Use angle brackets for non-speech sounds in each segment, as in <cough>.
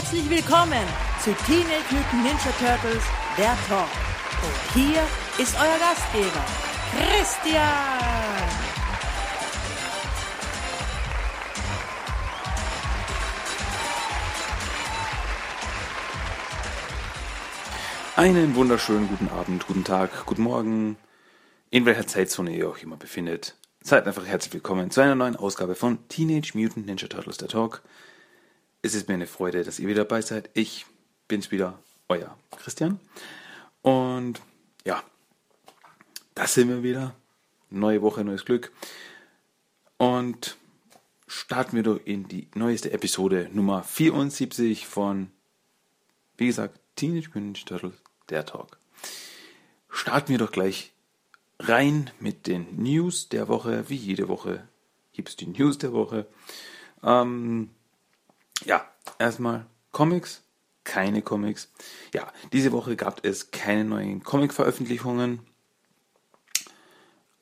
Herzlich willkommen zu Teenage Mutant Ninja Turtles, der Talk. Und hier ist euer Gastgeber, Christian. Einen wunderschönen guten Abend, guten Tag, guten Morgen, in welcher Zeitzone ihr euch immer befindet. Seid einfach herzlich willkommen zu einer neuen Ausgabe von Teenage Mutant Ninja Turtles, der Talk. Es ist mir eine Freude, dass ihr wieder dabei seid. Ich bin's wieder, euer Christian. Und ja, das sind wir wieder. Neue Woche, neues Glück. Und starten wir doch in die neueste Episode Nummer 74 von, wie gesagt, Teenage Mutant Turtles, der Talk. Starten wir doch gleich rein mit den News der Woche. Wie jede Woche gibt es die News der Woche. Ähm, ja, erstmal Comics, keine Comics. Ja, diese Woche gab es keine neuen Comic-Veröffentlichungen.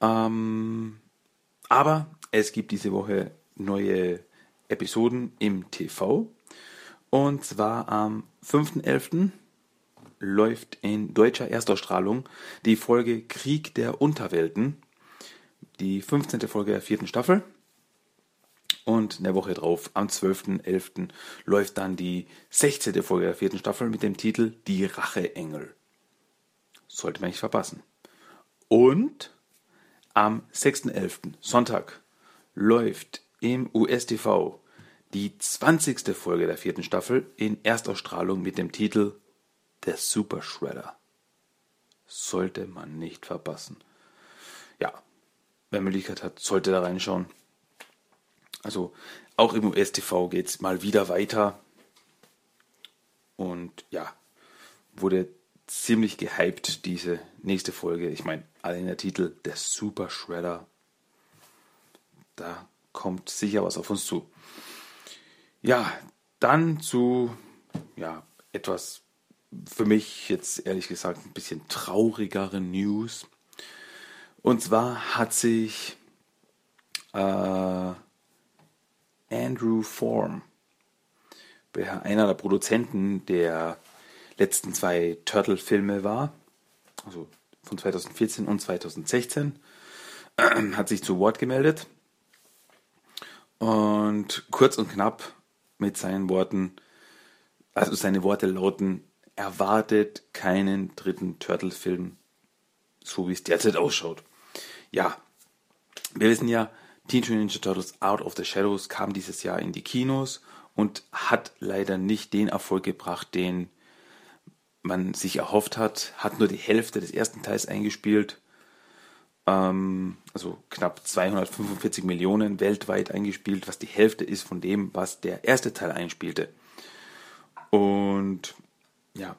Ähm, aber es gibt diese Woche neue Episoden im TV. Und zwar am 5.11 läuft in deutscher Erstausstrahlung die Folge Krieg der Unterwelten, die 15. Folge der vierten Staffel. Und eine Woche drauf, am 12.11., läuft dann die 16. Folge der vierten Staffel mit dem Titel Die Racheengel. Sollte man nicht verpassen. Und am 6.11., Sonntag, läuft im USTV die 20. Folge der vierten Staffel in Erstausstrahlung mit dem Titel der Super Shredder. Sollte man nicht verpassen. Ja, wer Möglichkeit hat, sollte da reinschauen. Also auch im US-TV geht es mal wieder weiter. Und ja, wurde ziemlich gehypt, diese nächste Folge. Ich meine, allein der Titel, der Super Shredder. Da kommt sicher was auf uns zu. Ja, dann zu ja, etwas für mich jetzt ehrlich gesagt ein bisschen traurigere News. Und zwar hat sich äh, Andrew Form, einer der Produzenten der letzten zwei Turtle-Filme war, also von 2014 und 2016, äh, <clears throat> hat sich zu Wort gemeldet und kurz und knapp mit seinen Worten, also seine Worte lauten, erwartet keinen dritten Turtle-Film, so wie es derzeit ausschaut. Ja, wir wissen ja, Teenage Mutant Ninja Turtles Out of the Shadows kam dieses Jahr in die Kinos und hat leider nicht den Erfolg gebracht, den man sich erhofft hat. Hat nur die Hälfte des ersten Teils eingespielt. Ähm, also knapp 245 Millionen weltweit eingespielt, was die Hälfte ist von dem, was der erste Teil einspielte. Und ja,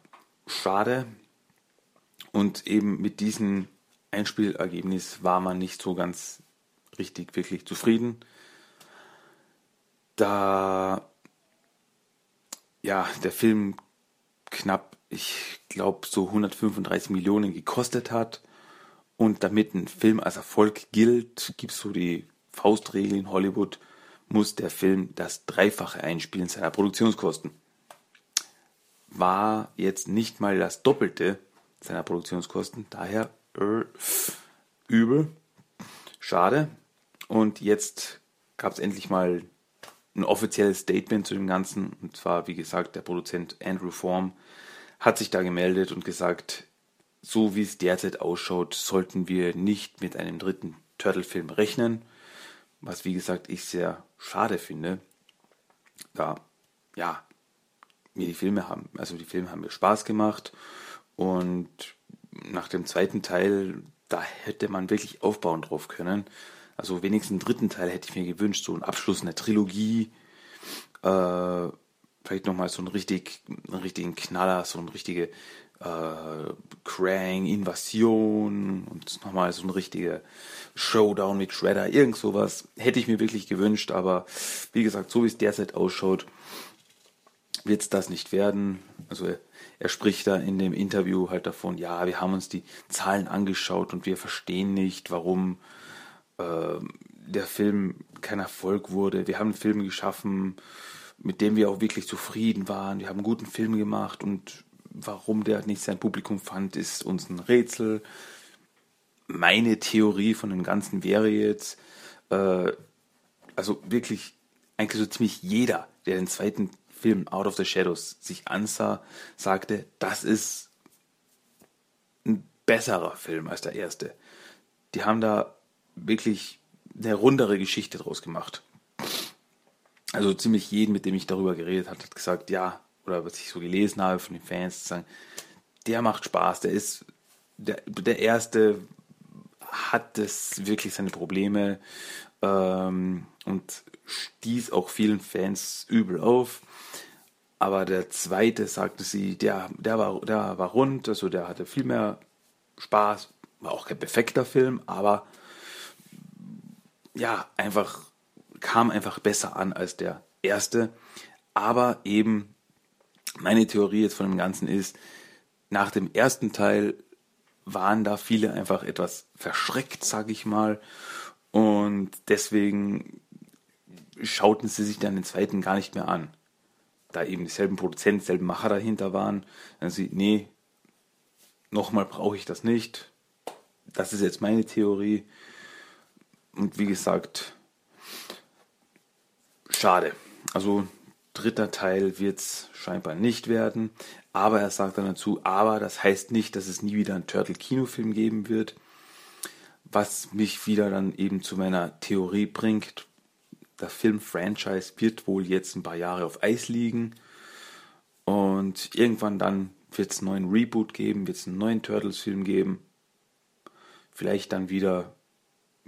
schade. Und eben mit diesem Einspielergebnis war man nicht so ganz richtig, wirklich zufrieden. Da ja, der Film knapp, ich glaube, so 135 Millionen gekostet hat und damit ein Film als Erfolg gilt, gibt es so die Faustregel in Hollywood, muss der Film das Dreifache einspielen seiner Produktionskosten war jetzt nicht mal das Doppelte seiner Produktionskosten. Daher äh, übel. Schade. Und jetzt gab es endlich mal ein offizielles Statement zu dem Ganzen. Und zwar, wie gesagt, der Produzent Andrew Form hat sich da gemeldet und gesagt, so wie es derzeit ausschaut, sollten wir nicht mit einem dritten Turtle-Film rechnen. Was, wie gesagt, ich sehr schade finde. Da, ja, mir die Filme haben, also die Filme haben mir Spaß gemacht und nach dem zweiten Teil, da hätte man wirklich aufbauen drauf können. Also wenigstens einen dritten Teil hätte ich mir gewünscht, so einen Abschluss einer Trilogie, äh, vielleicht nochmal so einen, richtig, einen richtigen Knaller, so eine richtige äh, Krang-Invasion und nochmal so ein richtiger Showdown mit Shredder, irgend sowas hätte ich mir wirklich gewünscht, aber wie gesagt, so wie es derzeit ausschaut, wird es das nicht werden. Also er, er, spricht da in dem Interview halt davon, ja, wir haben uns die Zahlen angeschaut und wir verstehen nicht, warum äh, der Film kein Erfolg wurde. Wir haben einen Film geschaffen, mit dem wir auch wirklich zufrieden waren. Wir haben einen guten Film gemacht und warum der nicht sein Publikum fand, ist uns ein Rätsel. Meine Theorie von dem Ganzen wäre jetzt, äh, also wirklich eigentlich so ziemlich jeder, der den zweiten Film Out of the Shadows sich ansah, sagte, das ist ein besserer Film als der erste. Die haben da wirklich eine rundere Geschichte draus gemacht. Also ziemlich jeden, mit dem ich darüber geredet habe, hat gesagt, ja, oder was ich so gelesen habe von den Fans, sagen, der macht Spaß, der ist der, der erste hat das wirklich seine Probleme ähm, und stieß auch vielen Fans übel auf. Aber der zweite, sagte sie, der, der, war, der war rund, also der hatte viel mehr Spaß, war auch kein perfekter Film, aber ja, einfach kam einfach besser an als der erste. Aber eben meine Theorie jetzt von dem Ganzen ist, nach dem ersten Teil waren da viele einfach etwas verschreckt, sage ich mal. Und deswegen schauten sie sich dann den zweiten gar nicht mehr an. Da eben dieselben Produzenten, dieselben Macher dahinter waren. Dann sie, nee, nochmal brauche ich das nicht. Das ist jetzt meine Theorie. Und wie gesagt, schade. Also dritter Teil wird es scheinbar nicht werden. Aber er sagt dann dazu, aber das heißt nicht, dass es nie wieder einen Turtle-Kinofilm geben wird. Was mich wieder dann eben zu meiner Theorie bringt, der Film-Franchise wird wohl jetzt ein paar Jahre auf Eis liegen. Und irgendwann dann wird es einen neuen Reboot geben, wird es einen neuen Turtles-Film geben. Vielleicht dann wieder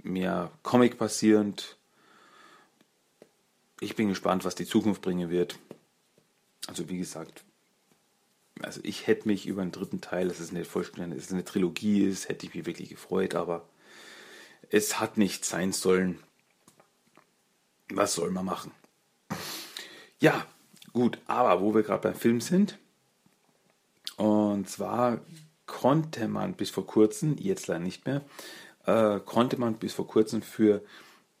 mehr Comic basierend. Ich bin gespannt, was die Zukunft bringen wird. Also wie gesagt, also ich hätte mich über einen dritten Teil, dass es eine vollständige, dass es eine Trilogie ist, hätte ich mich wirklich gefreut, aber es hat nicht sein sollen. Was soll man machen? Ja, gut, aber wo wir gerade beim Film sind, und zwar konnte man bis vor kurzem, jetzt leider nicht mehr, äh, konnte man bis vor kurzem für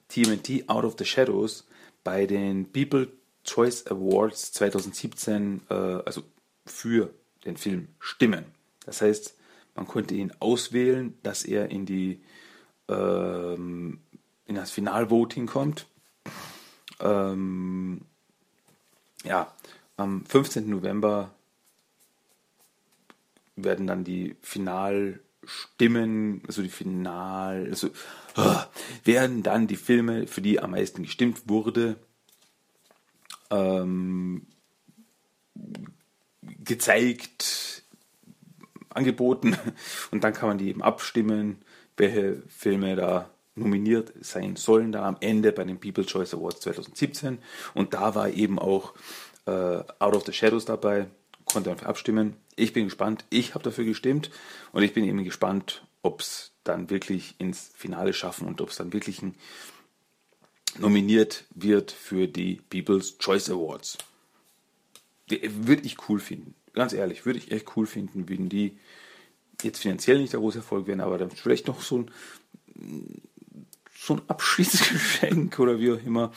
TMNT Out of the Shadows bei den People Choice Awards 2017, äh, also für den Film stimmen. Das heißt, man konnte ihn auswählen, dass er in die ähm, in das Finalvoting kommt. Ähm, ja, am 15. November werden dann die Finalstimmen, also die Final, also oh, werden dann die Filme, für die am meisten gestimmt wurde, ähm, gezeigt, angeboten. Und dann kann man die eben abstimmen, welche Filme da nominiert sein sollen, da am Ende bei den People's Choice Awards 2017 und da war eben auch äh, Out of the Shadows dabei, konnte man abstimmen. Ich bin gespannt, ich habe dafür gestimmt und ich bin eben gespannt, ob es dann wirklich ins Finale schaffen und ob es dann wirklich ein, nominiert wird für die People's Choice Awards. Würde ich cool finden. Ganz ehrlich, würde ich echt cool finden, wenn die jetzt finanziell nicht der große Erfolg werden, aber dann vielleicht noch so ein, so ein Abschiedsgeschenk oder wie auch immer,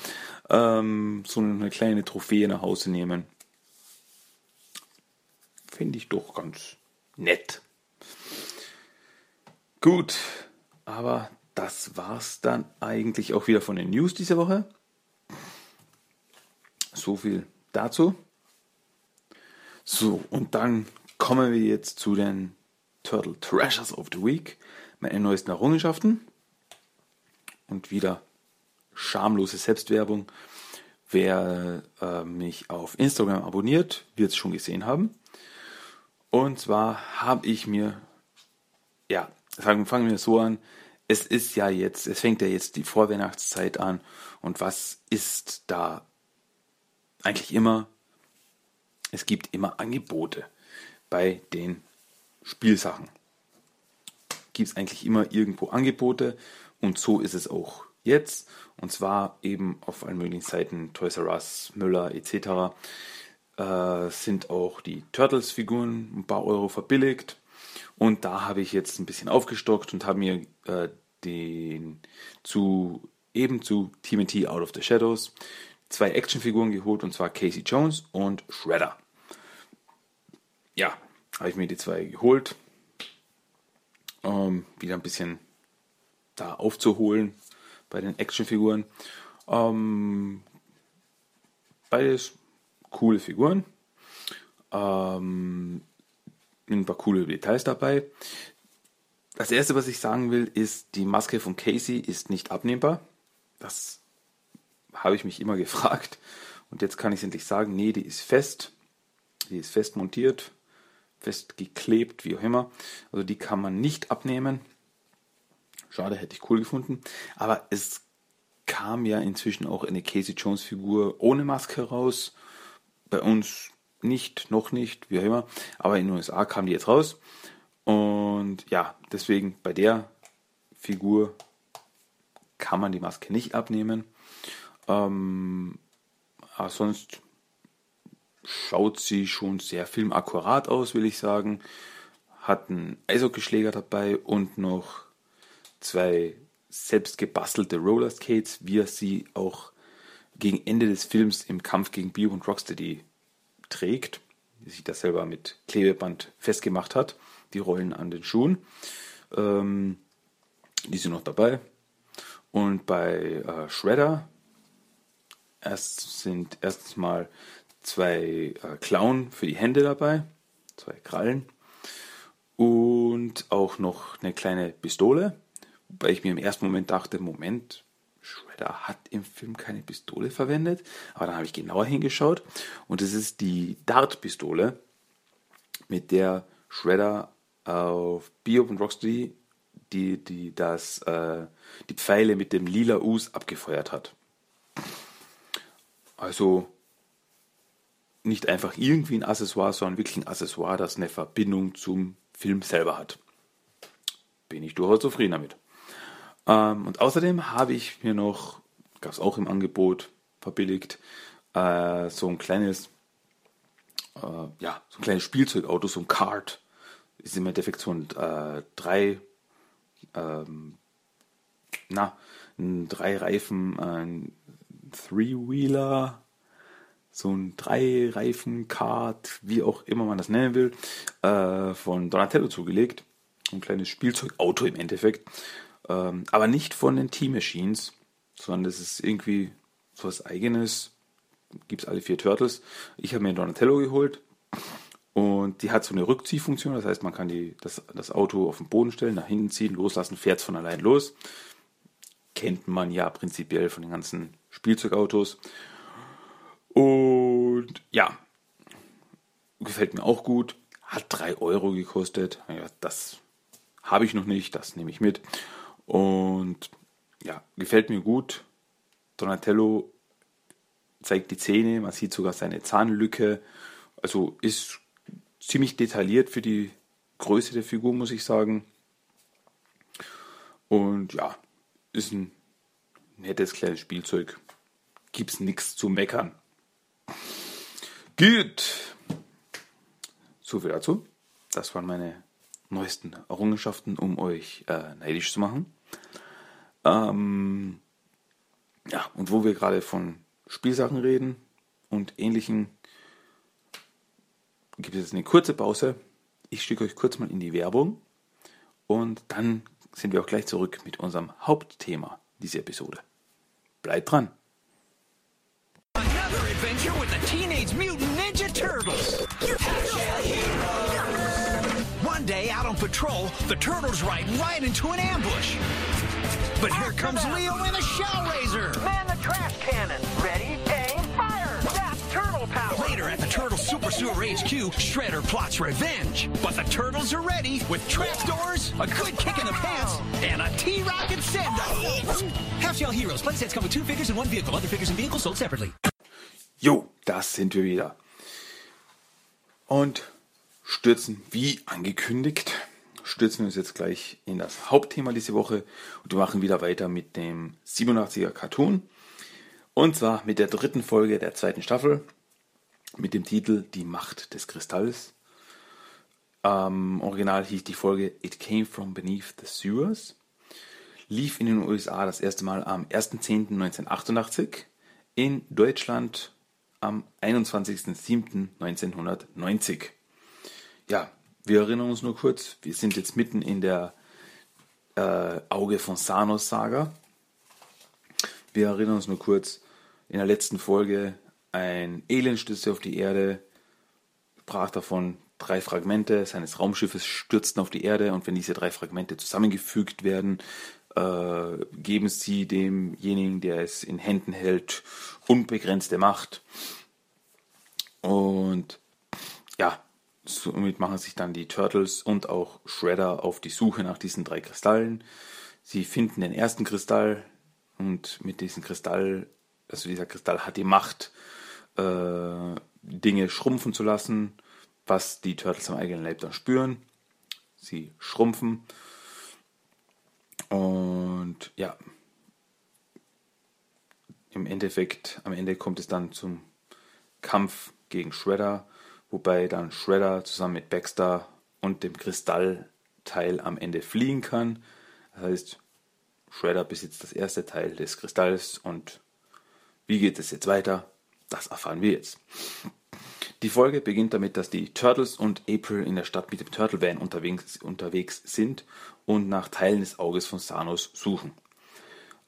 ähm, so eine kleine Trophäe nach Hause nehmen. Finde ich doch ganz nett. Gut, aber das war's dann eigentlich auch wieder von den News diese Woche. So viel dazu. So, und dann kommen wir jetzt zu den Turtle Treasures of the Week, meine neuesten Errungenschaften. Und wieder schamlose Selbstwerbung. Wer äh, mich auf Instagram abonniert, wird es schon gesehen haben. Und zwar habe ich mir, ja, fangen, fangen wir so an. Es ist ja jetzt, es fängt ja jetzt die Vorweihnachtszeit an. Und was ist da eigentlich immer? es gibt immer Angebote bei den Spielsachen. Gibt es eigentlich immer irgendwo Angebote und so ist es auch jetzt. Und zwar eben auf allen möglichen Seiten, Toys R Us, Müller etc. Äh, sind auch die Turtles-Figuren ein paar Euro verbilligt. Und da habe ich jetzt ein bisschen aufgestockt und habe mir äh, den zu eben zu TMT Out of the Shadows zwei Actionfiguren geholt, und zwar Casey Jones und Shredder. Ja, habe ich mir die zwei geholt, um wieder ein bisschen da aufzuholen bei den Actionfiguren. Ähm, beides coole Figuren. Ähm, ein paar coole Details dabei. Das erste, was ich sagen will, ist, die Maske von Casey ist nicht abnehmbar. Das habe ich mich immer <laughs> gefragt. Und jetzt kann ich es endlich sagen, nee, die ist fest. Die ist fest montiert, fest geklebt, wie auch immer. Also die kann man nicht abnehmen. Schade, hätte ich cool gefunden. Aber es kam ja inzwischen auch eine Casey Jones Figur ohne Maske raus. Bei uns nicht, noch nicht, wie auch immer. Aber in den USA kam die jetzt raus. Und ja, deswegen bei der Figur kann man die Maske nicht abnehmen. Ähm, aber sonst schaut sie schon sehr filmakkurat aus, will ich sagen. Hat einen Eishockeyschläger dabei und noch zwei selbst gebastelte Rollerskates, wie er sie auch gegen Ende des Films im Kampf gegen Bio und Rocksteady trägt, die sich das selber mit Klebeband festgemacht hat, die Rollen an den Schuhen. Ähm, die sind noch dabei. Und bei äh, Shredder erst sind erstens mal zwei äh, Klauen für die Hände dabei, zwei Krallen und auch noch eine kleine Pistole, wobei ich mir im ersten Moment dachte, Moment, Shredder hat im Film keine Pistole verwendet, aber dann habe ich genauer hingeschaut und es ist die Dart-Pistole, mit der Shredder auf Biob und Rocksteady die, die, das, äh, die Pfeile mit dem lila Us abgefeuert hat. Also nicht einfach irgendwie ein Accessoire, sondern wirklich ein Accessoire, das eine Verbindung zum Film selber hat. Bin ich durchaus zufrieden damit. Ähm, und außerdem habe ich mir noch, gab es auch im Angebot, verbilligt, äh, so ein kleines, äh, ja, so ein kleines Spielzeugauto, so ein Kart. Ist im Endeffekt so ein äh, drei, ähm, na, ein drei Reifen, ein Three-Wheeler, so ein Drei-Reifen-Kart, wie auch immer man das nennen will, äh, von Donatello zugelegt. Ein kleines Spielzeugauto im Endeffekt. Ähm, aber nicht von den Team-Machines, sondern das ist irgendwie so was eigenes. Gibt es alle vier Turtles. Ich habe mir Donatello geholt und die hat so eine Rückziehfunktion. Das heißt, man kann die, das, das Auto auf den Boden stellen, nach hinten ziehen, loslassen, fährt es von allein los. Kennt man ja prinzipiell von den ganzen Spielzeugautos. Und ja, gefällt mir auch gut. Hat 3 Euro gekostet. Ja, das habe ich noch nicht, das nehme ich mit. Und ja, gefällt mir gut. Donatello zeigt die Zähne, man sieht sogar seine Zahnlücke. Also ist ziemlich detailliert für die Größe der Figur, muss ich sagen. Und ja, ist ein nettes kleines Spielzeug. Gibt's nichts zu meckern. Gut. So viel dazu. Das waren meine neuesten Errungenschaften, um euch äh, neidisch zu machen. Ähm, ja, und wo wir gerade von Spielsachen reden und ähnlichen, gibt es jetzt eine kurze Pause. Ich schicke euch kurz mal in die Werbung und dann sind wir auch gleich zurück mit unserem Hauptthema dieser Episode. Bleibt dran! Another adventure with the Teenage Mutant Ninja Turtles! One day out on patrol, the turtles ride right into an ambush. But here comes Leo in a shell razor. Man the trash cannon. Ready, aim, fire. That's turtle power. Later at the Turtle Super Sewer HQ, Shredder plots revenge. But the turtles are ready with trapdoors, a good kick in the pants, and a T-Rocket send-off. Half Shell Heroes. Playsets come with two figures and one vehicle. Other figures and vehicles sold separately. Jo, das sind wir wieder. Und stürzen, wie angekündigt, stürzen wir uns jetzt gleich in das Hauptthema diese Woche und wir machen wieder weiter mit dem 87er Cartoon. Und zwar mit der dritten Folge der zweiten Staffel mit dem Titel Die Macht des Kristalls. Ähm, original hieß die Folge It Came From Beneath the Sewers. Lief in den USA das erste Mal am 1.10.1988, in Deutschland am 21.07.1990. Ja, wir erinnern uns nur kurz, wir sind jetzt mitten in der äh, Auge von Sanos Saga. Wir erinnern uns nur kurz, in der letzten Folge ein Alien stürzte auf die Erde, sprach davon, drei Fragmente seines Raumschiffes stürzten auf die Erde und wenn diese drei Fragmente zusammengefügt werden, äh, geben sie demjenigen, der es in Händen hält, unbegrenzte Macht. Und ja, somit machen sich dann die Turtles und auch Shredder auf die Suche nach diesen drei Kristallen. Sie finden den ersten Kristall und mit diesem Kristall, also dieser Kristall hat die Macht, äh, Dinge schrumpfen zu lassen, was die Turtles am eigenen Leib dann spüren. Sie schrumpfen und ja, im Endeffekt, am Ende kommt es dann zum Kampf gegen Shredder, wobei dann Shredder zusammen mit Baxter und dem Kristallteil am Ende fliehen kann. Das heißt, Shredder besitzt das erste Teil des Kristalls und wie geht es jetzt weiter? Das erfahren wir jetzt. Die Folge beginnt damit, dass die Turtles und April in der Stadt mit dem Turtle Van unterwegs, unterwegs sind und nach Teilen des Auges von Thanos suchen.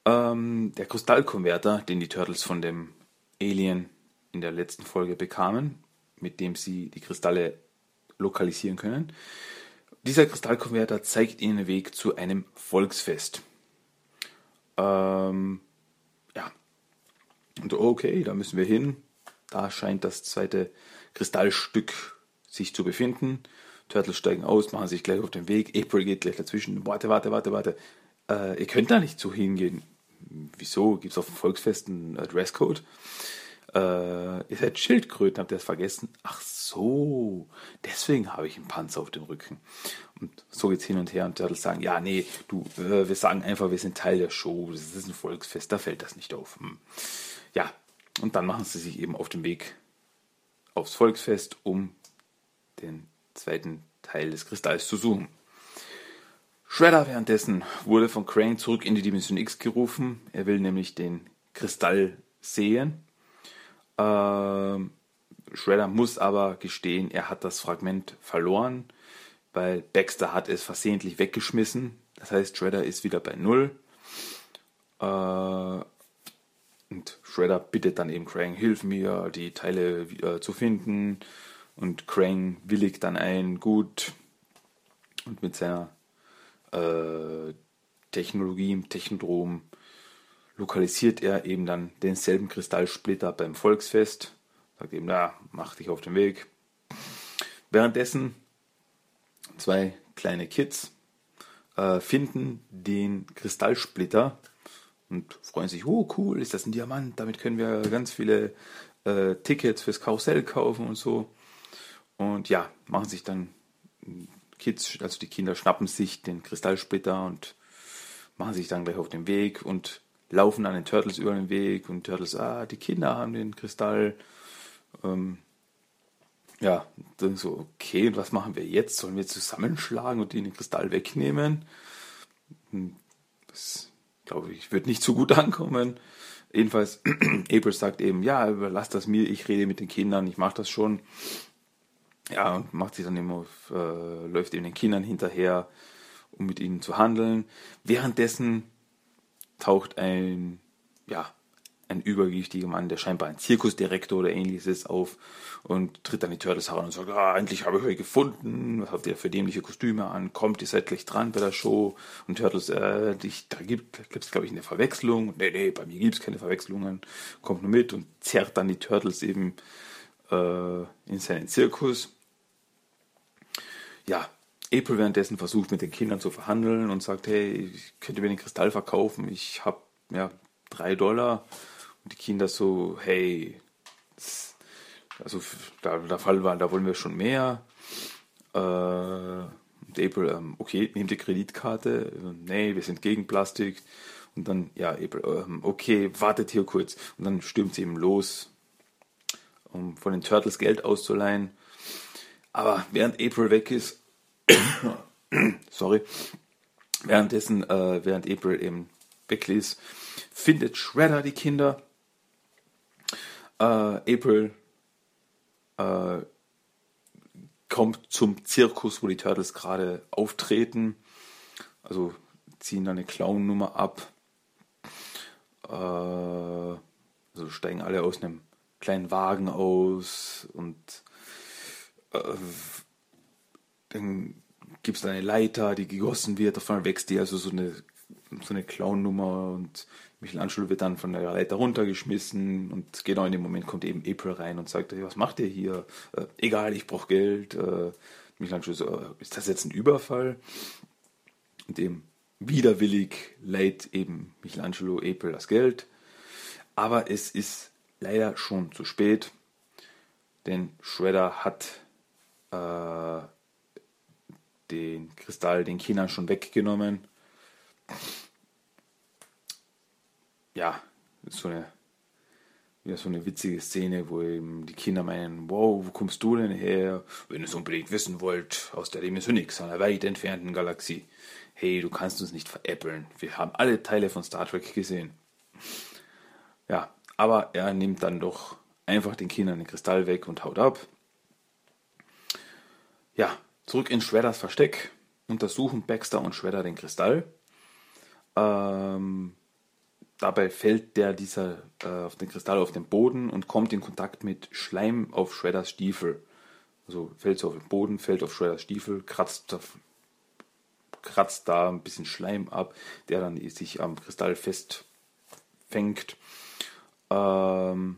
Ähm, der Kristallkonverter, den die Turtles von dem Alien in der letzten Folge bekamen, mit dem sie die Kristalle lokalisieren können, dieser Kristallkonverter zeigt ihnen den Weg zu einem Volksfest. Ähm, ja. Und okay, da müssen wir hin. Da scheint das zweite Kristallstück sich zu befinden. Turtles steigen aus, machen sich gleich auf den Weg. April geht gleich dazwischen. Warte, warte, warte, warte. Äh, ihr könnt da nicht so hingehen. Wieso? Gibt es auf dem Volksfest einen Dresscode? Äh, ihr seid Schildkröten, habt ihr das vergessen? Ach so, deswegen habe ich einen Panzer auf dem Rücken. Und so geht's hin und her und Turtles sagen, ja, nee, du, äh, wir sagen einfach, wir sind Teil der Show, das ist ein Volksfest, da fällt das nicht auf. Hm. Ja, und dann machen sie sich eben auf den Weg aufs Volksfest, um den zweiten Teil des Kristalls zu suchen. Shredder währenddessen wurde von Crane zurück in die Dimension X gerufen. Er will nämlich den Kristall sehen. Ähm, Shredder muss aber gestehen, er hat das Fragment verloren, weil Baxter hat es versehentlich weggeschmissen. Das heißt, Shredder ist wieder bei Null. Äh, und Shredder bittet dann eben Krang, hilf mir, die Teile äh, zu finden. Und Krang willigt dann ein, gut. Und mit seiner äh, Technologie im Technodrom lokalisiert er eben dann denselben Kristallsplitter beim Volksfest. Sagt eben, ja, mach dich auf den Weg. Währenddessen zwei kleine Kids äh, finden den Kristallsplitter und freuen sich, oh cool, ist das ein Diamant, damit können wir ganz viele äh, Tickets fürs Karussell kaufen und so. Und ja, machen sich dann Kids, also die Kinder schnappen sich den Kristallsplitter und machen sich dann gleich auf den Weg und laufen an den Turtles über den Weg und Turtles, ah, die Kinder haben den Kristall. Ähm, ja, dann so, okay, und was machen wir jetzt? Sollen wir zusammenschlagen und ihnen den Kristall wegnehmen? Hm, das glaube ich, wird nicht so gut <laughs> ankommen. Jedenfalls, <clears throat> April sagt eben, ja, überlass das mir, ich rede mit den Kindern, ich mache das schon. Ja, und macht sich dann immer, äh, läuft eben den Kindern hinterher, um mit ihnen zu handeln. Währenddessen taucht ein, ja, ein übergewichtiger Mann, der scheinbar ein Zirkusdirektor oder ähnliches ist, auf und tritt an die Turtles heran und sagt, ah, endlich habe ich euch gefunden, was habt ihr für dämliche Kostüme an, kommt, ihr seid gleich dran bei der Show. Und Turtles, äh, dich, da gibt es glaube ich eine Verwechslung, nee, nee, bei mir gibt es keine Verwechslungen, kommt nur mit und zerrt dann die Turtles eben äh, in seinen Zirkus. Ja, April währenddessen versucht mit den Kindern zu verhandeln und sagt, hey, ich könnte mir den Kristall verkaufen, ich habe ja drei Dollar und die Kinder so, hey, also da, der Fall war, da wollen wir schon mehr. Äh, und April, ähm, okay, nehmt die Kreditkarte. Nee, wir sind gegen Plastik. Und dann, ja, April, ähm, okay, wartet hier kurz. Und dann stürmt sie eben los, um von den Turtles Geld auszuleihen. Aber während April weg ist, sorry, währenddessen, äh, während April eben weg ist, findet Shredder die Kinder Äh, April äh, kommt zum Zirkus, wo die Turtles gerade auftreten. Also ziehen da eine Clown-Nummer ab. Äh, also steigen alle aus einem kleinen Wagen aus und äh, dann gibt es eine Leiter, die gegossen wird, davon wächst die also so eine, so eine Clown-Nummer und Michelangelo wird dann von der Leiter runtergeschmissen und genau in dem Moment kommt eben April rein und sagt, was macht ihr hier? Äh, egal, ich brauche Geld. Äh, Michelangelo so, äh, ist das jetzt ein Überfall? Und eben widerwillig leiht eben Michelangelo April das Geld. Aber es ist leider schon zu spät, denn Shredder hat äh, den Kristall den Kindern schon weggenommen ja, so eine, ja, so eine witzige Szene, wo eben die Kinder meinen, wow, wo kommst du denn her? Wenn ihr es unbedingt wissen wollt, aus der Dimension X, einer weit entfernten Galaxie. Hey, du kannst uns nicht veräppeln. Wir haben alle Teile von Star Trek gesehen. Ja, aber er nimmt dann doch einfach den Kindern den Kristall weg und haut ab. Ja, zurück in Shredders Versteck untersuchen Baxter und Shredder den Kristall. Ähm, Dabei fällt der dieser äh, auf den Kristall auf den Boden und kommt in Kontakt mit Schleim auf Shredders Stiefel. Also fällt so auf den Boden, fällt auf Shredders Stiefel, kratzt, kratzt da ein bisschen Schleim ab, der dann sich am Kristall festfängt. Ähm,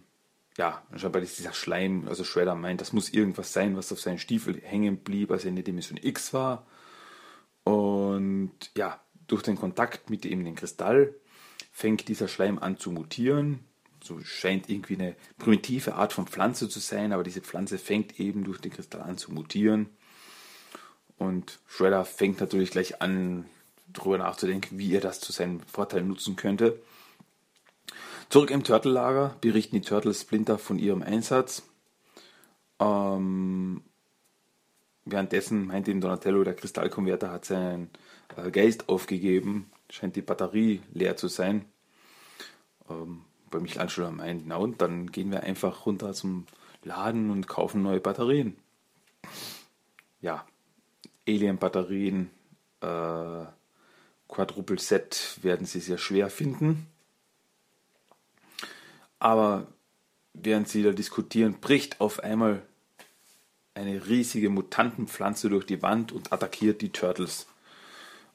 ja, scheinbar ist dieser Schleim, also Shredder meint, das muss irgendwas sein, was auf seinen Stiefel hängen blieb, als er in der Dimension X war. Und ja, durch den Kontakt mit eben dem Kristall fängt dieser Schleim an zu mutieren. So scheint irgendwie eine primitive Art von Pflanze zu sein, aber diese Pflanze fängt eben durch den Kristall an zu mutieren. Und Shredder fängt natürlich gleich an, darüber nachzudenken, wie er das zu seinem Vorteil nutzen könnte. Zurück im Turtle-Lager berichten die Turtles Splinter von ihrem Einsatz. Ähm, währenddessen meint ihm Donatello, der Kristallkonverter hat seinen äh, Geist aufgegeben scheint die Batterie leer zu sein. Ähm, bei Michelangelo meint, na und dann gehen wir einfach runter zum Laden und kaufen neue Batterien. Ja, Alien-Batterien, äh, Quadruple Set werden sie sehr schwer finden. Aber während sie da diskutieren, bricht auf einmal eine riesige Mutantenpflanze durch die Wand und attackiert die Turtles.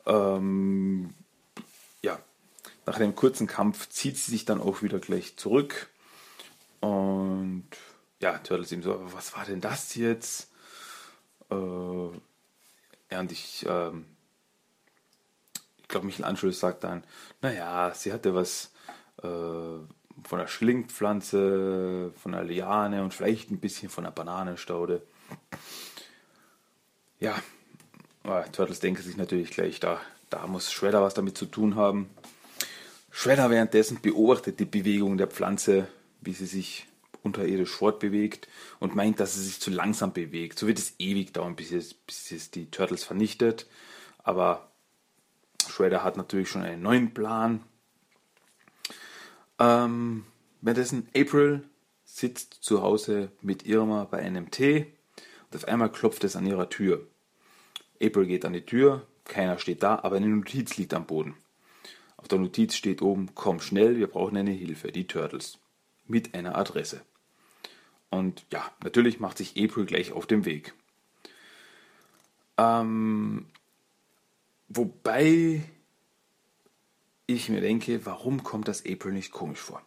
Ähm, nach dem kurzen Kampf zieht sie sich dann auch wieder gleich zurück. Und ja, Turtles ihm so, was war denn das jetzt? Äh, ja, und ich, ähm, ich glaube, Michelangelo sagt dann, naja, sie hatte was äh, von der Schlingpflanze, von der Liane und vielleicht ein bisschen von der Bananenstaude. Ja, Turtles denken sich natürlich gleich, da, da muss Shredder was damit zu tun haben. Shredder währenddessen beobachtet die Bewegung der Pflanze, wie sie sich unterirdisch fortbewegt und meint, dass sie sich zu langsam bewegt. So wird es ewig dauern, bis es, bis es die Turtles vernichtet. Aber Shredder hat natürlich schon einen neuen Plan. Ähm, währenddessen April sitzt zu Hause mit Irma bei einem Tee und auf einmal klopft es an ihrer Tür. April geht an die Tür, keiner steht da, aber eine Notiz liegt am Boden. Auf der Notiz steht oben, komm schnell, wir brauchen eine Hilfe, die Turtles. Mit einer Adresse. Und ja, natürlich macht sich April gleich auf den Weg. Ähm, wobei ich mir denke, warum kommt das April nicht komisch vor?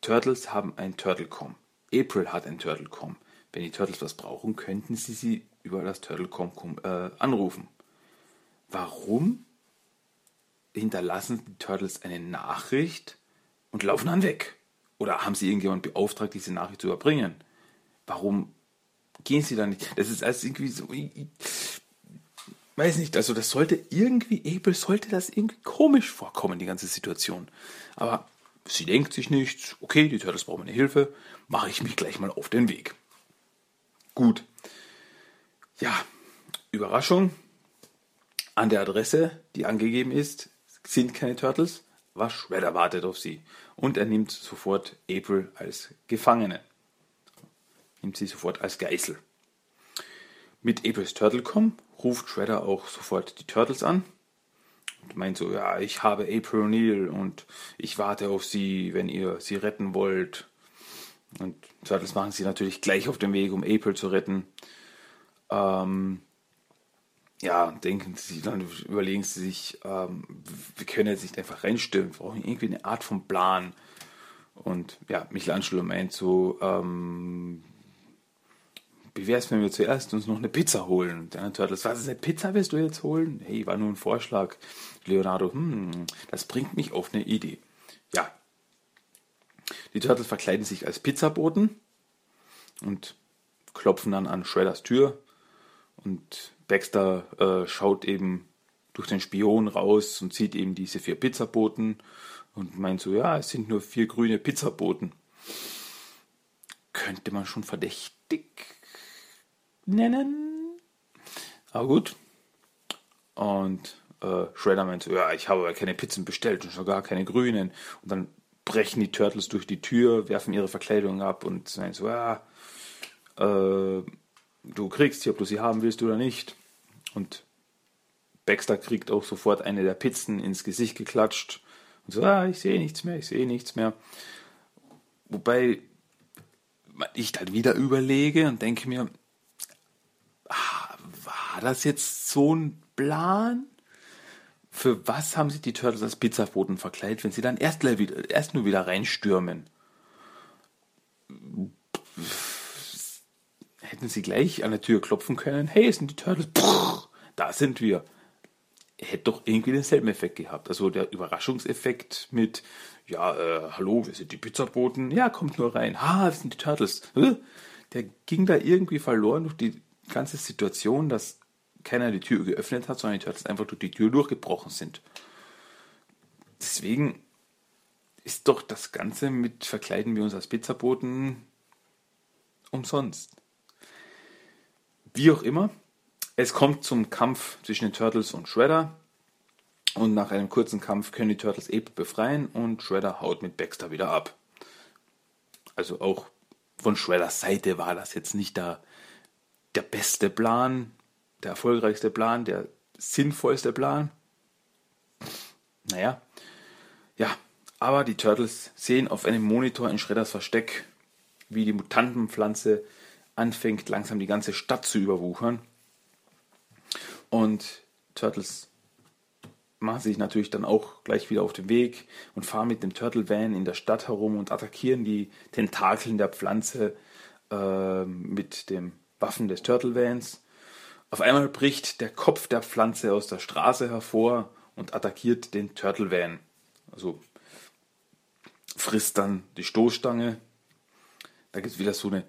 Turtles haben ein Turtlecom. April hat ein Turtlecom. Wenn die Turtles was brauchen, könnten sie sie über das Turtlecom äh, anrufen. Warum hinterlassen die Turtles eine Nachricht und laufen dann weg. Oder haben sie irgendjemand beauftragt, diese Nachricht zu überbringen? Warum gehen sie dann nicht? Das ist alles irgendwie so. Weiß nicht, also das sollte irgendwie, Abel sollte das irgendwie komisch vorkommen, die ganze Situation. Aber sie denkt sich nichts, okay, die Turtles brauchen meine Hilfe, mache ich mich gleich mal auf den Weg. Gut. Ja, Überraschung. An der Adresse, die angegeben ist, sind keine Turtles, was Shredder wartet auf sie. Und er nimmt sofort April als Gefangene. Nimmt sie sofort als Geißel. Mit Aprils Turtlecom ruft Shredder auch sofort die Turtles an und meint so, ja, ich habe April O'Neil und ich warte auf sie, wenn ihr sie retten wollt. Und Turtles machen sie natürlich gleich auf dem Weg, um April zu retten. Ähm, ja, denken sie, dann überlegen sie sich, ähm, wir können jetzt nicht einfach reinstürmen, wir brauchen irgendwie eine Art von Plan. Und ja, Michelangelo meint so, ähm, wie wäre es, wenn wir zuerst uns noch eine Pizza holen? Der Turtles, was ist eine Pizza willst du jetzt holen? Hey, war nur ein Vorschlag. Leonardo, hm, das bringt mich auf eine Idee. Ja. Die Turtles verkleiden sich als Pizzaboten und klopfen dann an Shredders Tür und Baxter äh, schaut eben durch den Spion raus und sieht eben diese vier Pizzaboten und meint so, ja, es sind nur vier grüne Pizzaboten. Könnte man schon verdächtig nennen. Aber gut. Und äh, Shredder meint so, ja, ich habe aber keine Pizzen bestellt und schon gar keine grünen. Und dann brechen die Turtles durch die Tür, werfen ihre Verkleidung ab und sagen so, ja, äh, du kriegst sie, ob du sie haben willst oder nicht. Und Baxter kriegt auch sofort eine der Pizzen ins Gesicht geklatscht und so, ah, ich sehe nichts mehr, ich sehe nichts mehr. Wobei ich dann wieder überlege und denke mir, war das jetzt so ein Plan? Für was haben sich die Turtles als Pizzaboten verkleidet, wenn sie dann erst, erst nur wieder reinstürmen? hätten sie gleich an der Tür klopfen können. Hey, sind die Turtles. Pff, da sind wir. Hätte doch irgendwie denselben Effekt gehabt. Also der Überraschungseffekt mit, ja, äh, hallo, wir sind die Pizzaboten. Ja, kommt nur rein. Ha, das sind die Turtles. Der ging da irgendwie verloren durch die ganze Situation, dass keiner die Tür geöffnet hat, sondern die Turtles einfach durch die Tür durchgebrochen sind. Deswegen ist doch das Ganze mit verkleiden wir uns als Pizzaboten umsonst. Wie auch immer, es kommt zum Kampf zwischen den Turtles und Shredder. Und nach einem kurzen Kampf können die Turtles Ape befreien und Shredder haut mit Baxter wieder ab. Also auch von Shredders Seite war das jetzt nicht der, der beste Plan, der erfolgreichste Plan, der sinnvollste Plan. Naja, ja, aber die Turtles sehen auf einem Monitor in Shredders Versteck, wie die Mutantenpflanze anfängt langsam die ganze Stadt zu überwuchern. Und Turtles machen sich natürlich dann auch gleich wieder auf den Weg und fahren mit dem Turtle Van in der Stadt herum und attackieren die Tentakeln der Pflanze äh, mit den Waffen des Turtle Vans. Auf einmal bricht der Kopf der Pflanze aus der Straße hervor und attackiert den Turtle Van. Also frisst dann die Stoßstange. Da gibt es wieder so eine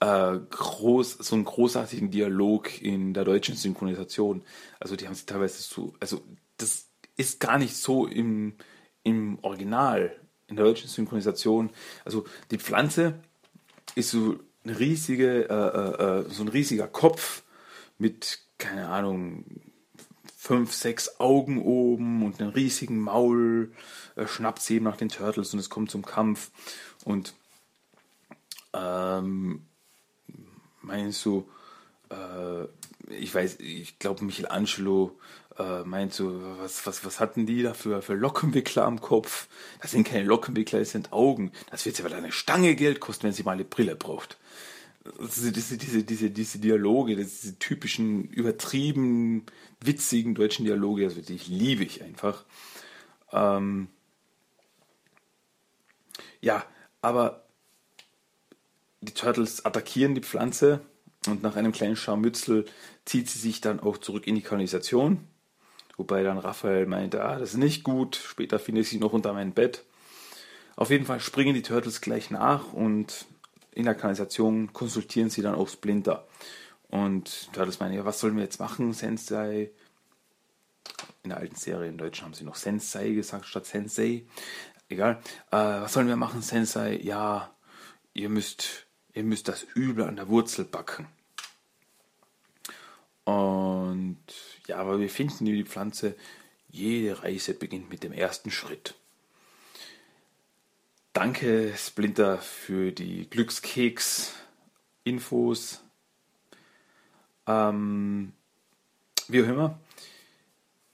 äh, groß, so einen großartigen Dialog in der deutschen Synchronisation. Also die haben sie teilweise so, also das ist gar nicht so im, im Original, in der deutschen Synchronisation. Also die Pflanze ist so eine riesige, äh, äh, äh so ein riesiger Kopf mit, keine Ahnung, fünf, sechs Augen oben und einem riesigen Maul, äh, schnappt sie eben nach den Turtles und es kommt zum Kampf. Und ähm, meinst du, äh, ich weiß, ich glaube Michelangelo äh, meint so, was, was, was hatten die da für, für Lockenwickler am Kopf? Das sind keine Lockenwickler, das sind Augen. Das wird ja wieder eine Stange Geld kosten, wenn sie mal eine Brille braucht. Diese, diese, diese, diese, Dialoge, diese typischen, übertrieben, witzigen deutschen Dialoge, das wirklich liebe ich einfach. Ähm, ja, aber die Turtles attackieren die Pflanze und nach einem kleinen Scharmützel zieht sie sich dann auch zurück in die Kanalisation. Wobei dann Raphael meinte, ah, das ist nicht gut, später finde ich sie noch unter meinem Bett. Auf jeden Fall springen die Turtles gleich nach und in der Kanalisation konsultieren sie dann auch Splinter. Und Turtles meinen, ja, was sollen wir jetzt machen, Sensei? In der alten Serie in Deutsch haben sie noch Sensei gesagt statt Sensei. Egal. Äh, was sollen wir machen, Sensei? Ja, ihr müsst ihr müsst das Übel an der Wurzel backen. Und ja, aber wir finden die Pflanze, jede Reise beginnt mit dem ersten Schritt. Danke, Splinter, für die Glückskeks-Infos. Ähm, wie auch immer,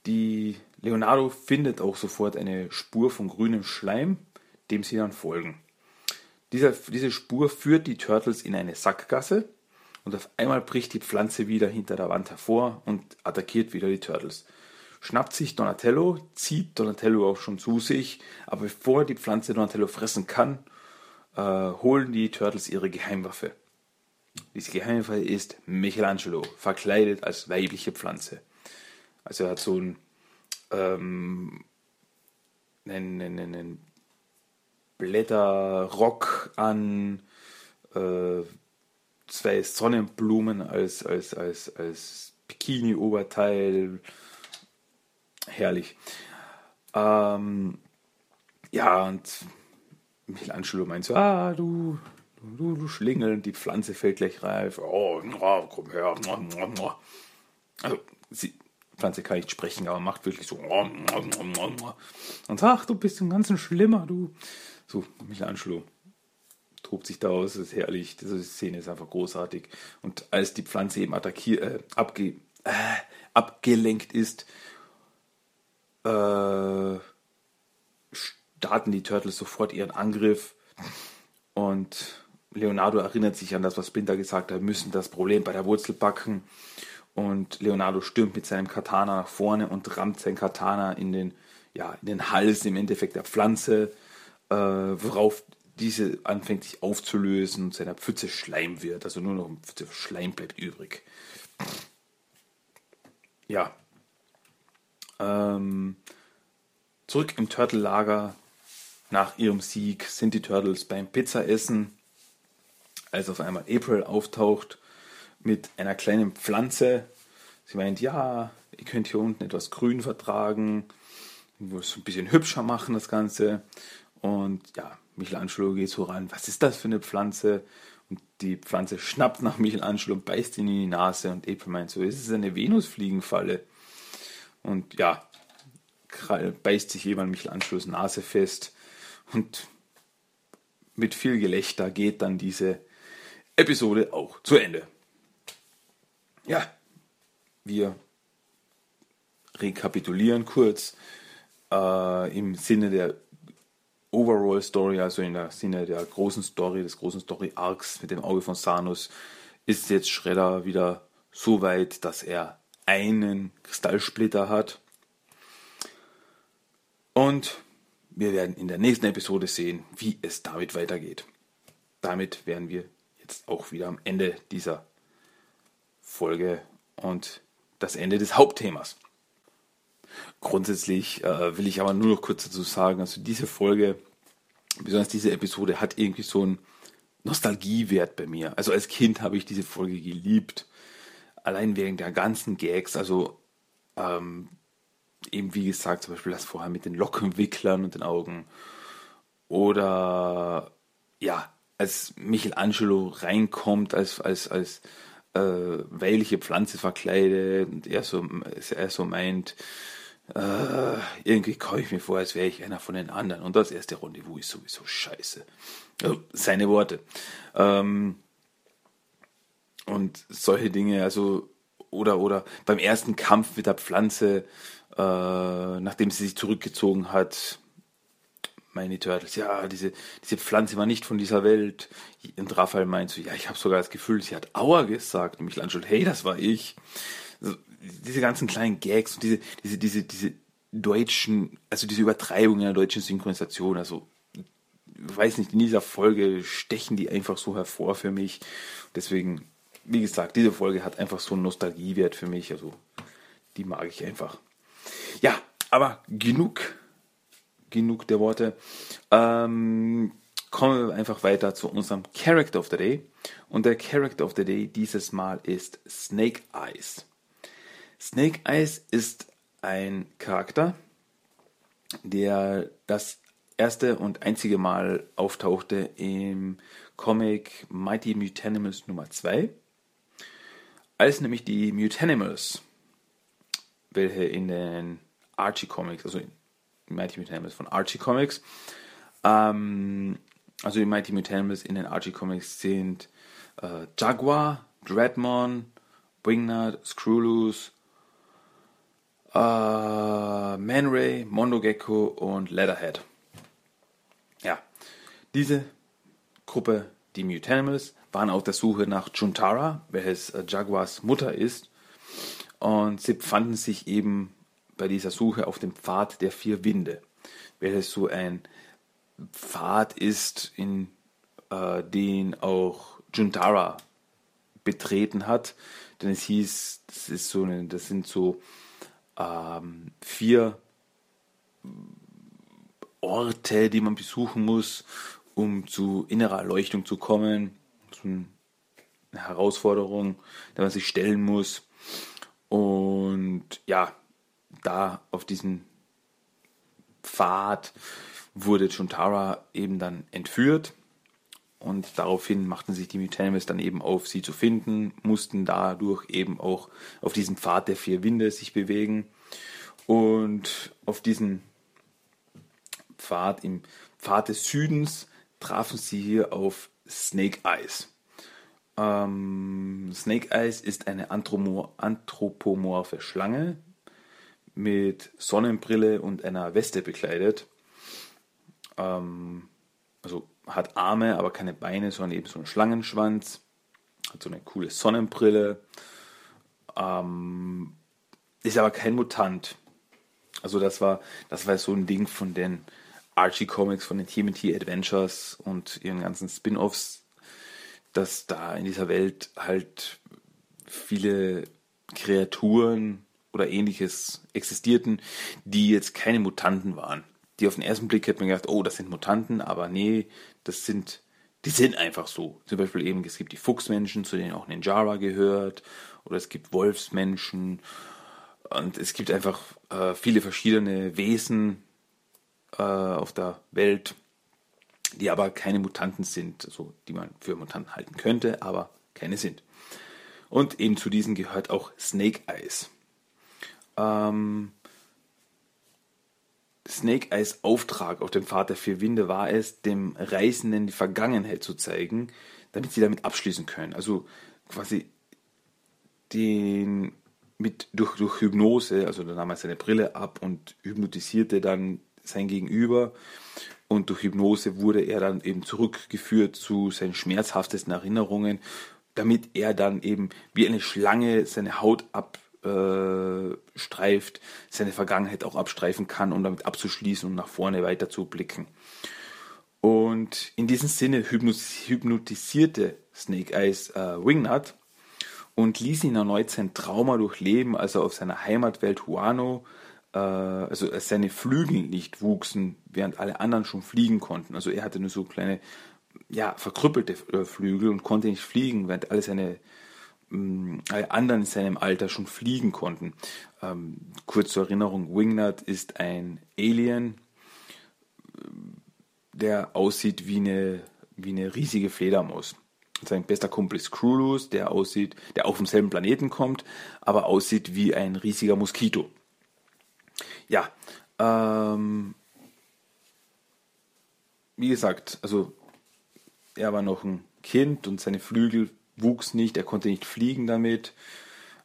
die Leonardo findet auch sofort eine Spur von grünem Schleim, dem sie dann folgen. Dieser, diese Spur führt die Turtles in eine Sackgasse und auf einmal bricht die Pflanze wieder hinter der Wand hervor und attackiert wieder die Turtles schnappt sich Donatello, zieht Donatello auch schon zu sich, aber bevor die Pflanze Donatello fressen kann, äh, holen die Turtles ihre Geheimwaffe. Diese Geheimwaffe ist Michelangelo, verkleidet als weibliche Pflanze. Also er hat so einen, ähm, einen, einen, einen Blätterrock an, äh, zwei Sonnenblumen als, als, als, als Bikini-Oberteil, herrlich. Ähm, ja, und Michelangelo meint so, ah, du, du, du Schlingel, die Pflanze fällt gleich reif. Oh, komm her. Also, die Pflanze kann nicht sprechen, aber macht wirklich so. Und ach, du bist ein ganz schlimmer, du. So, Michelangelo tobt sich da aus, das ist herrlich. Diese Szene ist einfach großartig. Und als die Pflanze eben attackiert, äh, abge, äh, abgelenkt ist äh, starten die Turtles sofort ihren Angriff und Leonardo erinnert sich an das, was Splinter gesagt hat, müssen das Problem bei der Wurzel backen. Und Leonardo stürmt mit seinem Katana nach vorne und rammt sein Katana in den, ja, in den Hals im Endeffekt der Pflanze, äh, worauf diese anfängt sich aufzulösen und seiner Pfütze Schleim wird. Also nur noch ein Pfütze Schleim bleibt übrig. Ja, ähm, zurück im Turtle-Lager nach ihrem Sieg sind die Turtles beim Pizzaessen, als auf einmal April auftaucht mit einer kleinen Pflanze. Sie meint, ja, ihr könnt hier unten etwas grün vertragen, es ein bisschen hübscher machen, das Ganze. Und ja, Michelangelo geht so ran, was ist das für eine Pflanze? Und die Pflanze schnappt nach Michelangelo und beißt ihn in die Nase. Und April meint so, ist es eine Venusfliegenfalle? Und ja, beißt sich jemand Michelangelos Nase fest. Und mit viel Gelächter geht dann diese Episode auch zu Ende. Ja, wir rekapitulieren kurz äh, im Sinne der Overall Story, also in der Sinne der großen Story, des großen Story Arcs mit dem Auge von Sanus, ist jetzt Shredder wieder so weit, dass er einen Kristallsplitter hat. Und wir werden in der nächsten Episode sehen, wie es damit weitergeht. Damit wären wir jetzt auch wieder am Ende dieser Folge und das Ende des Hauptthemas. Grundsätzlich äh, will ich aber nur noch kurz dazu sagen, also diese Folge, besonders diese Episode, hat irgendwie so einen Nostalgiewert bei mir. Also als Kind habe ich diese Folge geliebt allein wegen der ganzen Gags, also ähm, eben wie gesagt, zum Beispiel das vorher mit den Lockenwicklern und den Augen. Oder ja, als Michelangelo reinkommt als, als, als äh, weiliche Pflanze verkleidet und er so, er so meint, äh, irgendwie komme ich mir vor, als wäre ich einer von den anderen. Und das erste Rendezvous ist sowieso scheiße. Also, seine Worte. Ähm, und solche Dinge, also oder oder beim ersten Kampf mit der Pflanze, äh, nachdem sie sich zurückgezogen hat, meine Turtles, ja, diese, diese Pflanze war nicht von dieser Welt. Und Raphael meint so, ja, ich habe sogar das Gefühl, sie hat Aua gesagt. Und Michelangelo, hey, das war ich. Diese ganzen kleinen Gags und diese, diese, diese, diese deutschen, also diese Übertreibung in der deutschen Synchronisation, also weiß nicht, in dieser Folge stechen die einfach so hervor für mich. Deswegen wie gesagt, diese Folge hat einfach so einen Nostalgiewert für mich. Also, die mag ich einfach. Ja, aber genug, genug der Worte. Ähm, kommen wir einfach weiter zu unserem Character of the Day. Und der Character of the Day dieses Mal ist Snake Eyes. Snake Eyes ist ein Charakter, der das erste und einzige Mal auftauchte im Comic Mighty Mutanimals Nummer 2 als nämlich die Mutanimals, welche in den Archie Comics, also in Mighty Mutanimals von Archie Comics, Ähm, also die Mighty Mutanimals in den Archie Comics sind äh, Jaguar, Dreadmon, Wingnut, Screwloose, äh, Man Ray, Mondo Gecko und Leatherhead. Ja, diese Gruppe, die Mutanimals, waren auf der Suche nach Juntara, welches äh, Jaguars Mutter ist. Und sie befanden sich eben bei dieser Suche auf dem Pfad der vier Winde, welches so ein Pfad ist, in äh, den auch Juntara betreten hat. Denn es hieß, das ist so eine, das sind so ähm, vier Orte, die man besuchen muss, um zu innerer Erleuchtung zu kommen. So eine Herausforderung, der man sich stellen muss. Und ja, da auf diesen Pfad wurde Chuntara eben dann entführt und daraufhin machten sich die Mutanimals dann eben auf, sie zu finden, mussten dadurch eben auch auf diesem Pfad der vier Winde sich bewegen und auf diesen Pfad im Pfad des Südens trafen sie hier auf Snake Eyes. Ähm, Snake Eyes ist eine anthropomorphe Schlange mit Sonnenbrille und einer Weste bekleidet. Ähm, also hat Arme, aber keine Beine, sondern eben so einen Schlangenschwanz. Hat so eine coole Sonnenbrille. Ähm, ist aber kein Mutant. Also das war, das war so ein Ding von den Archie Comics, von den TMT Adventures und ihren ganzen Spin-offs, dass da in dieser Welt halt viele Kreaturen oder ähnliches existierten, die jetzt keine Mutanten waren. Die auf den ersten Blick hätte man gedacht, oh, das sind Mutanten, aber nee, das sind, die sind einfach so. Zum Beispiel eben, es gibt die Fuchsmenschen, zu denen auch Ninjara gehört, oder es gibt Wolfsmenschen, und es gibt einfach äh, viele verschiedene Wesen äh, auf der Welt, die aber keine Mutanten sind, also die man für Mutanten halten könnte, aber keine sind. Und eben zu diesen gehört auch Snake Eyes. Ähm, Snake Eyes Auftrag auf dem Pfad der vier Winde war es, dem Reisenden die Vergangenheit zu zeigen, damit sie damit abschließen können. Also quasi den mit durch, durch Hypnose, also da nahm er seine Brille ab und hypnotisierte dann sein Gegenüber und durch Hypnose wurde er dann eben zurückgeführt zu seinen schmerzhaftesten Erinnerungen, damit er dann eben wie eine Schlange seine Haut abstreift, seine Vergangenheit auch abstreifen kann, um damit abzuschließen und nach vorne weiter zu blicken. Und in diesem Sinne hypnotisierte Snake Eyes äh, Wingnut und ließ ihn erneut sein Trauma durchleben, als er auf seiner Heimatwelt Huano, äh, also als seine Flügel nicht wuchsen, während alle anderen schon fliegen konnten. Also er hatte nur so kleine, ja, verkrüppelte äh, Flügel und konnte nicht fliegen, während alle seine anderen in seinem Alter schon fliegen konnten. Ähm, kurz zur Erinnerung, Wingnut ist ein Alien, der aussieht wie eine, wie eine riesige Fledermaus. Sein bester Kumpel ist Krulus, der aussieht, der auf demselben Planeten kommt, aber aussieht wie ein riesiger Moskito. Ja, ähm, wie gesagt, also er war noch ein Kind und seine Flügel wuchs nicht, er konnte nicht fliegen damit.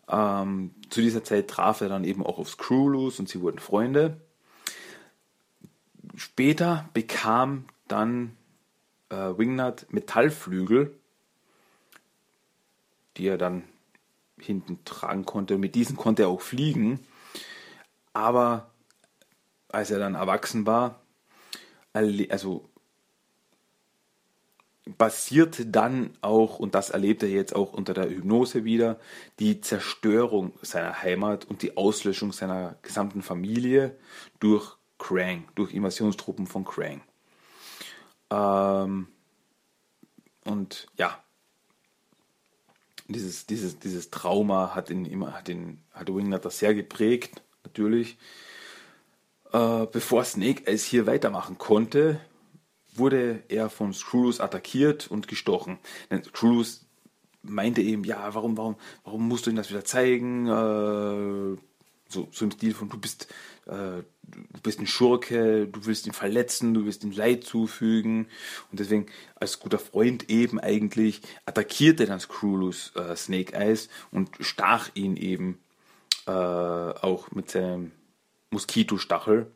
Ähm, zu dieser Zeit traf er dann eben auch auf Screwloose und sie wurden Freunde. Später bekam dann äh, Wingnut Metallflügel die er dann hinten tragen konnte. Mit diesen konnte er auch fliegen. Aber als er dann erwachsen war, also basierte dann auch, und das erlebt er jetzt auch unter der Hypnose wieder, die Zerstörung seiner Heimat und die Auslöschung seiner gesamten Familie durch Krang, durch Invasionstruppen von Krang. Ähm, und ja, dieses, dieses, dieses Trauma hat ihn immer, hat ihn, hat Wingnut das sehr geprägt, natürlich. Äh, bevor Snake Eyes hier weitermachen konnte, wurde er von Screwloose attackiert und gestochen. Denn Screwloose meinte eben, ja, warum, warum, warum musst du ihm das wieder zeigen? Äh, So, so im Stil von, du bist, äh, du bist ein Schurke, du willst ihn verletzen, du willst ihm Leid zufügen. Und deswegen, als guter Freund eben eigentlich, attackierte dann Skrulus äh, Snake Eyes und stach ihn eben äh, auch mit seinem Moskitostachel.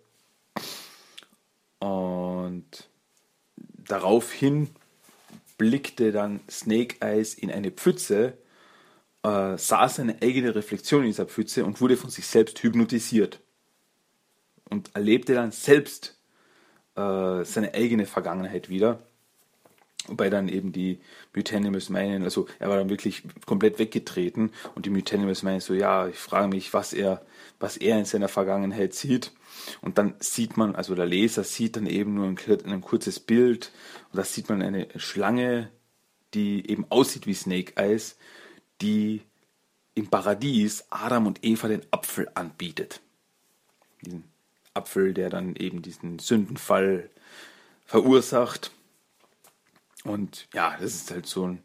Und daraufhin blickte dann Snake Eyes in eine Pfütze, äh, sah seine eigene Reflexion in dieser Pfütze und wurde von sich selbst hypnotisiert. Und erlebte dann selbst äh, seine eigene Vergangenheit wieder. Wobei dann eben die Mutanimals meinen, also er war dann wirklich komplett weggetreten und die Mutanimals meinen so, ja, ich frage mich, was er, was er in seiner Vergangenheit sieht. Und dann sieht man, also der Leser sieht dann eben nur ein, ein kurzes Bild und da sieht man eine Schlange, die eben aussieht wie Snake Eyes, die im Paradies Adam und Eva den Apfel anbietet. Diesen Apfel, der dann eben diesen Sündenfall verursacht. Und ja, das ist halt so ein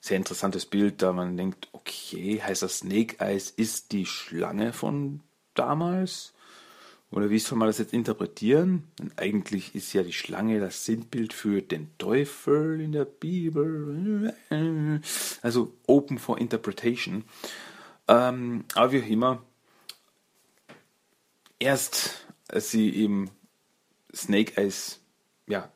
sehr interessantes Bild, da man denkt, okay, heißt das Snake Eyes ist die Schlange von damals? Oder wie soll man das jetzt interpretieren? Denn eigentlich ist ja die Schlange das Sinnbild für den Teufel in der Bibel. Also open for interpretation. Ähm, aber wie auch immer, erst als sie eben Snake Eyes ja,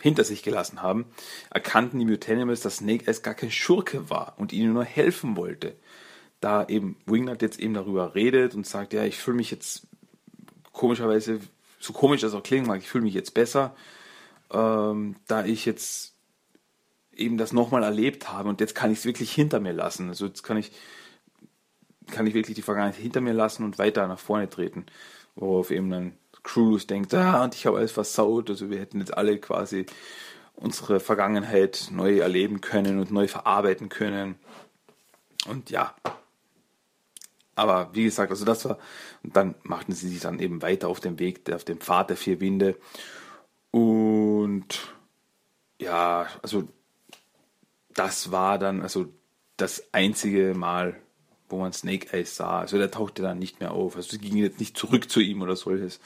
hinter sich gelassen haben, erkannten die Mutanimals, dass Snake Eyes gar kein Schurke war und ihnen nur helfen wollte. Da eben Wingnut jetzt eben darüber redet und sagt, ja, ich fühle mich jetzt komischerweise, so komisch das auch klingen mag, ich fühle mich jetzt besser, ähm, da ich jetzt eben das nochmal erlebt habe und jetzt kann ich es wirklich hinter mir lassen. Also jetzt kann ich, kann ich wirklich die Vergangenheit hinter mir lassen und weiter nach vorne treten. Worauf eben dann Cruz denkt, ah, und ich habe alles versaut, also wir hätten jetzt alle quasi unsere Vergangenheit neu erleben können und neu verarbeiten können. Und ja, aber wie gesagt, also das war, und dann machten sie sich dann eben weiter auf dem Weg, auf dem Pfad der vier Winde. Und ja, also das war dann also das einzige Mal, wo man Snake Eyes sah. Also der tauchte dann nicht mehr auf. Also sie gingen jetzt nicht zurück zu ihm oder solches.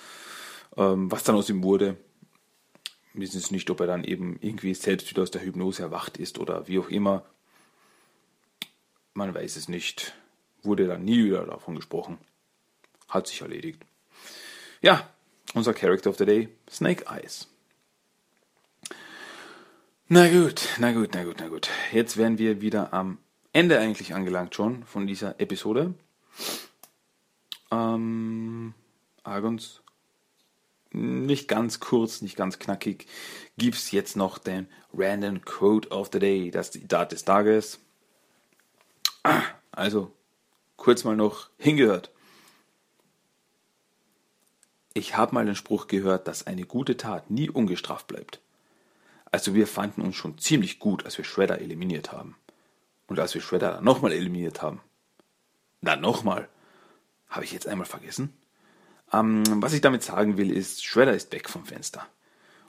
Ähm, was dann aus ihm wurde, wissen es nicht, ob er dann eben irgendwie selbst wieder aus der Hypnose erwacht ist oder wie auch immer. Man weiß es nicht wurde dann nie wieder davon gesprochen. Hat sich erledigt. Ja, unser Character of the Day, Snake Eyes. Na gut, na gut, na gut, na gut. Jetzt wären wir wieder am Ende eigentlich angelangt schon von dieser Episode. Ähm, Argons, nicht ganz kurz, nicht ganz knackig, gibt es jetzt noch den Random Quote of the Day, das Zitat des Tages. Also kurz mal noch hingehört. Ich habe mal den Spruch gehört, dass eine gute Tat nie ungestraft bleibt. Also wir fanden uns schon ziemlich gut, als wir Shredder eliminiert haben. Und als wir Shredder dann nochmal eliminiert haben. Dann nochmal. Habe ich jetzt einmal vergessen? Ähm, was ich damit sagen will, ist, Shredder ist weg vom Fenster.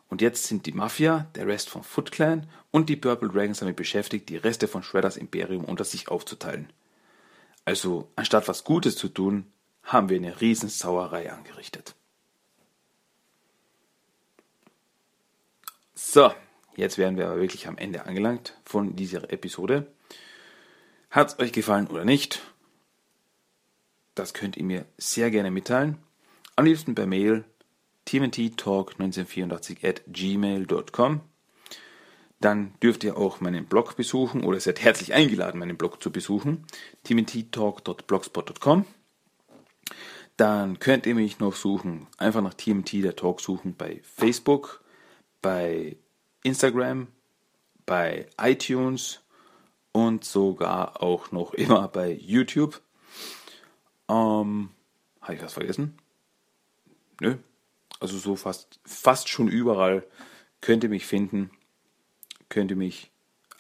Und jetzt sind die Mafia, der Rest vom Foot Clan und die Purple Dragons damit beschäftigt, die Reste von Shredders Imperium unter sich aufzuteilen. Also anstatt was Gutes zu tun, haben wir eine Riesensauerei angerichtet. So, jetzt wären wir aber wirklich am Ende angelangt von dieser Episode. Hat es euch gefallen oder nicht? Das könnt ihr mir sehr gerne mitteilen. Am liebsten per Mail tmnttalk1984 at gmail.com. Dann dürft ihr auch meinen Blog besuchen oder seid herzlich eingeladen, meinen Blog zu besuchen. tmttalk.blogspot.com. Dann könnt ihr mich noch suchen, einfach nach TMT der Talk suchen bei Facebook, bei Instagram, bei iTunes und sogar auch noch immer bei YouTube. Ähm, Habe ich was vergessen? Nö. Also so fast, fast schon überall könnt ihr mich finden könnt ihr mich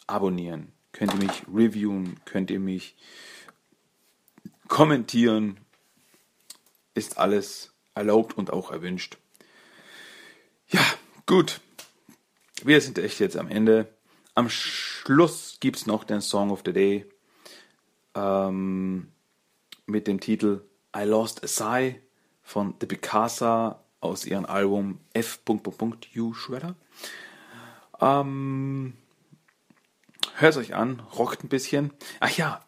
abonnieren, könnt ihr mich reviewen, könnt ihr mich kommentieren. Ist alles erlaubt und auch erwünscht. Ja, gut. Wir sind echt jetzt am Ende. Am Schluss gibt es noch den Song of the Day ähm, mit dem Titel I Lost a Sigh von The Picasa aus ihrem Album F. You Shredder. Ähm, Hört es euch an, rockt ein bisschen. Ach ja,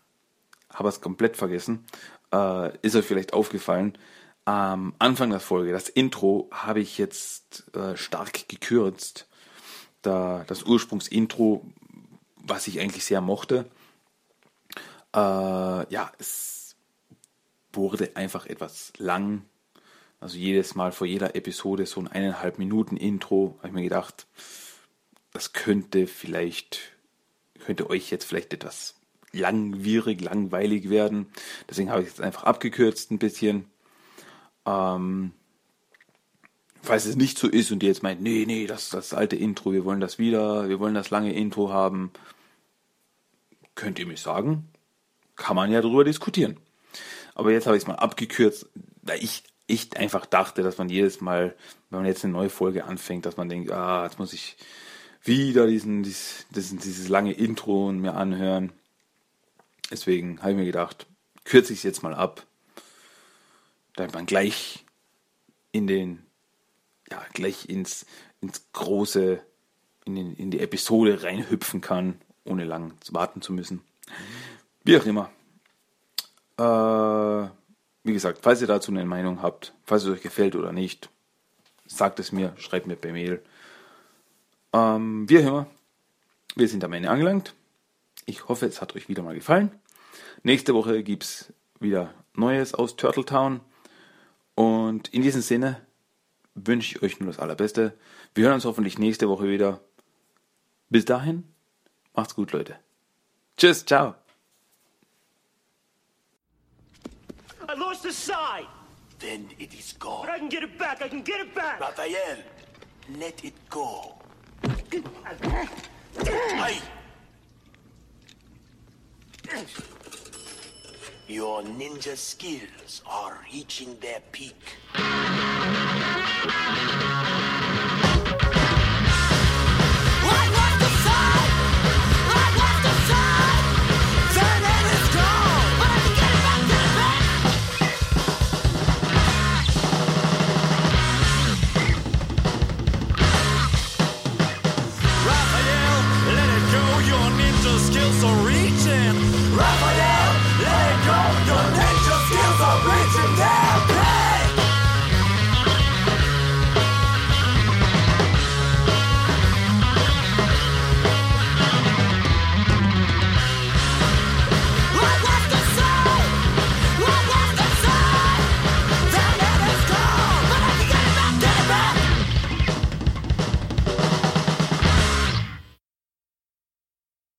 habe es komplett vergessen. Äh, ist euch vielleicht aufgefallen. Am Anfang der Folge, das Intro, habe ich jetzt äh, stark gekürzt. Da das Ursprungsintro, was ich eigentlich sehr mochte, äh, ja, es wurde einfach etwas lang. Also jedes Mal vor jeder Episode so ein eineinhalb Minuten Intro, habe ich mir gedacht, das könnte vielleicht könnte euch jetzt vielleicht etwas langwierig, langweilig werden. Deswegen habe ich es einfach abgekürzt ein bisschen. Ähm, falls es nicht so ist und ihr jetzt meint, nee, nee, das ist das alte Intro, wir wollen das wieder, wir wollen das lange Intro haben, könnt ihr mich sagen. Kann man ja darüber diskutieren. Aber jetzt habe ich es mal abgekürzt, weil ich, ich einfach dachte, dass man jedes Mal, wenn man jetzt eine neue Folge anfängt, dass man denkt, ah, jetzt muss ich wieder diesen, diesen, diesen, dieses lange Intro mir anhören. Deswegen habe ich mir gedacht, kürze ich es jetzt mal ab, damit man gleich in den, ja, gleich ins, ins große, in, den, in die Episode reinhüpfen kann, ohne lang warten zu müssen. Wie auch immer. Äh, wie gesagt, falls ihr dazu eine Meinung habt, falls es euch gefällt oder nicht, sagt es mir, schreibt mir per Mail. Ähm, wie immer, wir sind am Ende angelangt. Ich hoffe, es hat euch wieder mal gefallen. Nächste Woche gibt es wieder Neues aus Turtle Town. Und in diesem Sinne wünsche ich euch nur das Allerbeste. Wir hören uns hoffentlich nächste Woche wieder. Bis dahin, macht's gut, Leute. Tschüss, ciao. I lost the side. Then it is gone. But I can get it back. I can get it back. Raphael, let it go. Hey! Your ninja skills are reaching their peak.